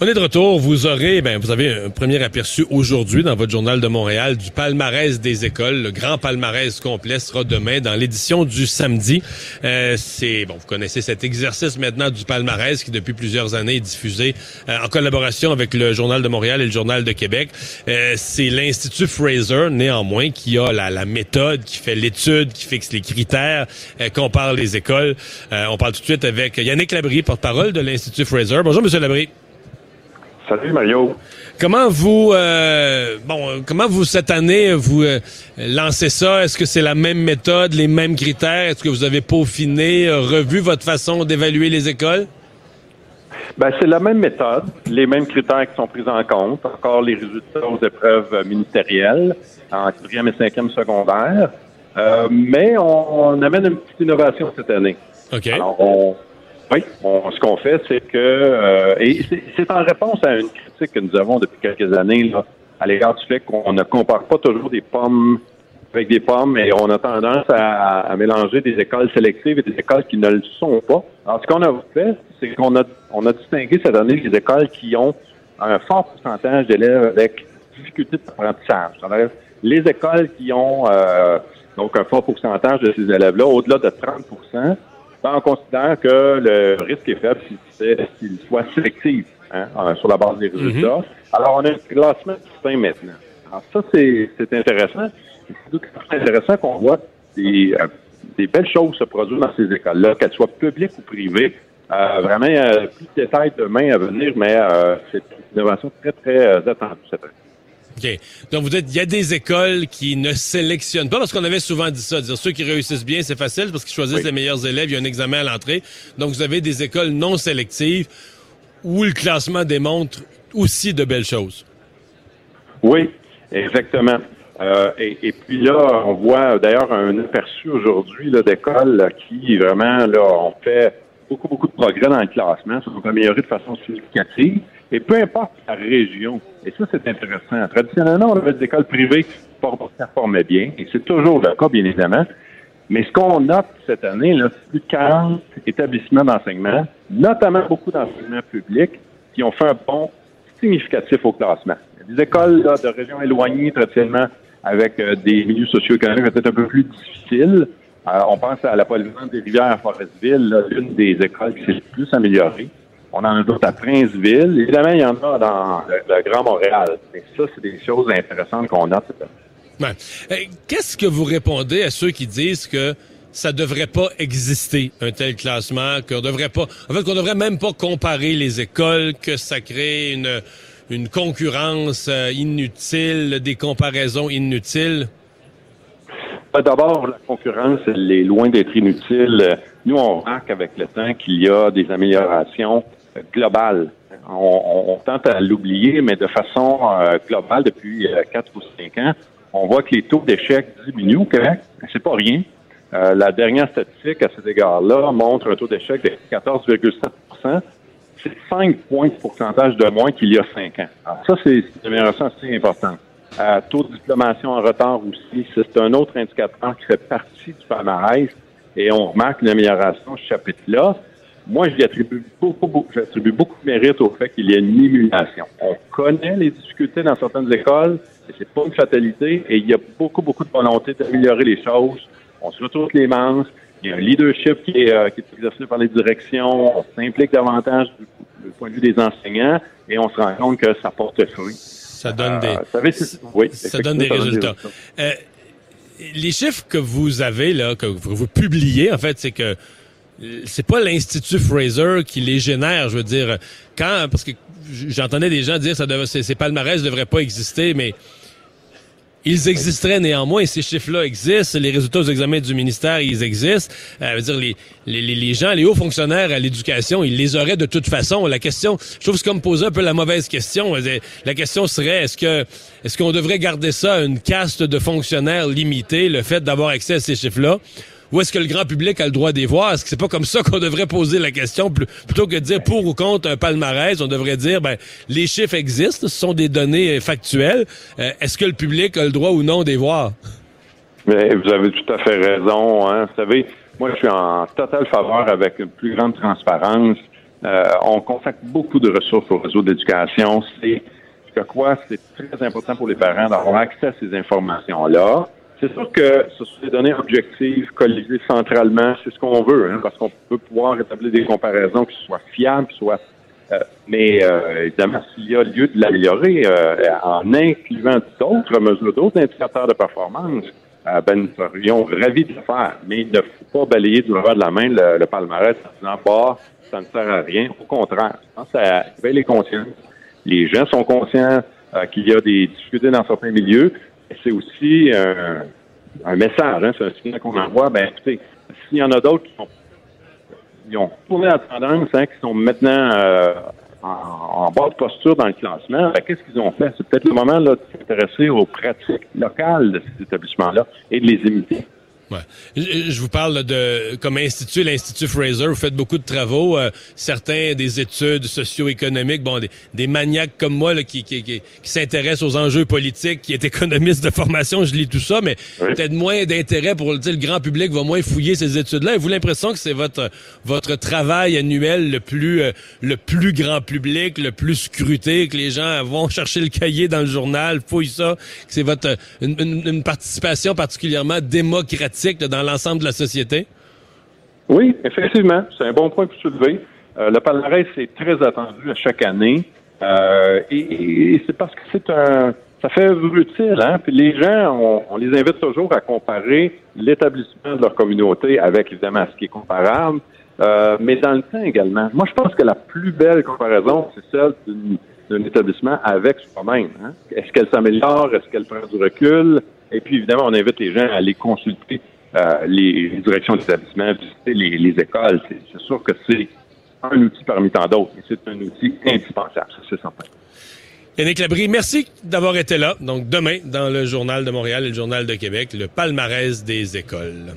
On est de retour. Vous aurez, ben, vous avez un premier aperçu aujourd'hui dans votre journal de Montréal du palmarès des écoles. Le grand palmarès complet sera demain dans l'édition du samedi. Euh, c'est bon, vous connaissez cet exercice maintenant du palmarès qui depuis plusieurs années est diffusé euh, en collaboration avec le journal de Montréal et le journal de Québec. Euh, c'est l'institut Fraser néanmoins qui a la, la méthode, qui fait l'étude, qui fixe les critères, compare les écoles. on parle tout de suite avec Yannick Labrie, porte-parole de l'institut Fraser. Bonjour, Monsieur Labrie. Salut Mario. Comment vous, euh, bon, comment vous cette année vous euh, lancez ça? Est-ce que c'est la même méthode, les mêmes critères? Est-ce que vous avez peaufiné, euh, revu votre façon d'évaluer les écoles? Ben c'est la même méthode, les mêmes critères qui sont pris en compte. Encore les résultats aux épreuves ministérielles en quatrième et cinquième secondaire, mais on, amène une petite innovation cette année. Ok. Alors on oui, ce qu'on fait, c'est que, euh, et c'est en réponse à une critique que nous avons depuis quelques années là, à l'égard du fait qu'on ne compare pas toujours des pommes avec des pommes et on a tendance à, mélanger des écoles sélectives et des écoles qui ne le sont pas. Alors, ce qu'on a fait, c'est qu'on a, on a distingué cette année les écoles qui ont un fort pourcentage d'élèves avec difficulté d'apprentissage. Les écoles qui ont euh, donc un fort pourcentage de ces élèves-là, au-delà de 30 on considère que le risque est faible s'il soit sélectif hein, euh, sur la base des résultats. Mhm. Alors, on a un classement distinct maintenant. Alors, ça, c'est intéressant. C'est intéressant qu'on voit des, euh, des, belles choses se produire dans ces écoles-là, qu'elles soient publiques ou privées. Euh, vraiment, plus de détails demain à venir, mais c'est une innovation très, très attendue cette année. OK. Donc, vous dites, il y a des écoles qui ne sélectionnent pas, parce qu'on avait souvent dit ça, dire ceux qui réussissent bien, c'est facile, parce qu'ils choisissent les meilleurs élèves, il y a un examen à l'entrée. Donc, vous avez des écoles non sélectives où le classement démontre aussi de belles choses. Oui, exactement. Euh, et, puis là, on voit d'ailleurs un aperçu aujourd'hui d'écoles qui vraiment là, ont fait beaucoup, beaucoup de progrès dans le classement, se sont améliorés de façon significative. Et peu importe la région, et ça, c'est intéressant. Traditionnellement, on avait des écoles privées qui performaient bien, et c'est toujours le cas, bien évidemment. Mais ce qu'on note cette année, c'est plus de 40 établissements d'enseignement, notamment beaucoup d'enseignements publics, qui ont fait un bond significatif au classement. Des écoles de régions éloignées, traditionnellement, avec euh, des milieux socio-économiques peut-être un peu plus difficiles. Euh, on pense à la des rivières à Forestville, l'une des écoles qui s'est le plus améliorée. On en a d'autres à Princeville. Évidemment, il y en a dans le, Grand Montréal. Ça, c'est des choses intéressantes qu'on a. Ouais. Euh, qu'est-ce que vous répondez à ceux qui disent que ça devrait pas exister un tel classement, qu'on devrait pas, en fait, qu'on devrait même pas comparer les écoles, que ça crée une une concurrence euh, inutile, des comparaisons inutiles? Ben, d'abord, la concurrence, elle est loin d'être inutile. Nous, on remarque avec le temps qu'il y a des améliorations globale. On, tente à l'oublier, mais de façon euh, globale, depuis euh, quatre ou cinq ans, on voit que les taux d'échec diminuent au Québec. C'est pas rien. Euh, la dernière statistique à cet égard-là montre un taux d'échec de 14,7% C'est 5 points de pourcentage de moins qu'il y a cinq ans. Alors ça, c'est une amélioration assez importante. Taux de diplomation en retard aussi, c'est un autre indicateur qui fait partie du palmarès et on remarque une amélioration ce chapitre-là. Moi, j'y attribue beaucoup, beaucoup, j'attribue beaucoup de mérite au fait qu'il y a une émulation. On connaît les difficultés dans certaines écoles, et c'est pas une fatalité, et il y a beaucoup, beaucoup de volonté d'améliorer les choses. On se retrouve les manches, il y a un leadership qui est, euh, qui est exercé par les directions, on s'implique davantage du, point de vue des enseignants, et on se rend compte que ça porte fruit. Ça donne des, euh, oui, ça donne des résultats. Euh, les chiffres que vous avez là, que vous publiez, en fait, c'est que c'est pas l'Institut Fraser qui les génère, je veux dire. Quand, parce que j'entendais des gens dire ça devait, ces, palmarès ne devraient pas exister, mais ils existeraient néanmoins, ces chiffres-là existent, les résultats aux examens du ministère, ils existent. Euh, dire, les, les, les gens, les hauts fonctionnaires à l'éducation, ils les auraient de toute façon. La question, je trouve que c'est comme poser un peu la mauvaise question. La question serait, est-ce que est-ce qu'on devrait garder ça une caste de fonctionnaires limitée, le fait d'avoir accès à ces chiffres-là? Où est-ce que le grand public a le droit d'y voir? Est-ce que c'est pas comme ça qu'on devrait poser la question? Plutôt que de dire pour ou contre un palmarès, on devrait dire, ben, les chiffres existent, ce sont des données factuelles. est-ce que le public a le droit ou non d'y voir? Mais vous avez tout à fait raison. Hein. Vous savez, moi, je suis en totale faveur avec une plus grande transparence. Euh, on consacre beaucoup de ressources au réseau d'éducation. C'est que quoi, c'est très important pour les parents d'avoir accès à ces informations-là. C'est sûr que ce sont des données objectives, colligées centralement, c'est ce qu'on veut, hein, parce qu'on peut pouvoir établir des comparaisons qui soient fiables, qui soient euh, mais euh, évidemment, s'il y a lieu de l'améliorer en incluant d'autres mesures, d'autres indicateurs de performance, euh, ben, nous serions ravis de le faire. Mais il ne faut pas balayer du revers de la main le, palmarès en disant, bah, ça ne sert à rien. Au contraire, je pense que ça éveille les consciences. Les gens sont conscients euh, qu'il y a des difficultés dans certains milieux. C'est aussi un message, hein, c'est un signal qu'on envoie. Ben, écoutez, s'il y en a d'autres qui ont tourné la tendance, hein, qui sont maintenant euh, en, bas de posture dans le classement, ben, qu'est-ce qu'ils ont fait? C'est peut-être le moment là, de s'intéresser aux pratiques locales de ces établissements-là et de les imiter. Je vous parle de comme institut, l'Institut Fraser, vous faites beaucoup de travaux, euh, certains des études socio-économiques, bon, des, maniaques comme moi là, qui, qui, qui, s'intéressent aux enjeux politiques, qui est économiste de formation, je lis tout ça, mais peut-être moins d'intérêt pour le grand public va moins fouiller ces études-là. Avez-vous l'impression que c'est votre votre travail annuel le plus euh, le plus grand public, le plus scruté, que les gens vont chercher le cahier dans le journal, fouillent ça, que c'est votre une, une participation particulièrement démocratique? Dans l'ensemble de la société? Oui, effectivement. C'est un bon point pour soulever. Euh, le palmarès est très attendu à chaque année. Euh, et, c'est parce que c'est un ça fait utile, hein? Puis les gens, on, les invite toujours à comparer l'établissement de leur communauté avec évidemment ce qui est comparable, euh, mais dans le temps également. Moi, je pense que la plus belle comparaison, c'est celle d'un établissement avec soi-même. Hein? Est-ce qu'elle s'améliore? Est-ce qu'elle prend du recul? Et puis, évidemment, on invite les gens à aller consulter euh, les, directions d'établissement, visiter les, écoles. C'est sûr que c'est un outil parmi tant d'autres, mais c'est un outil indispensable, c'est certain. Yannick Labrie, merci d'avoir été là. Donc demain, dans le Journal de Montréal et le Journal de Québec, le palmarès des écoles.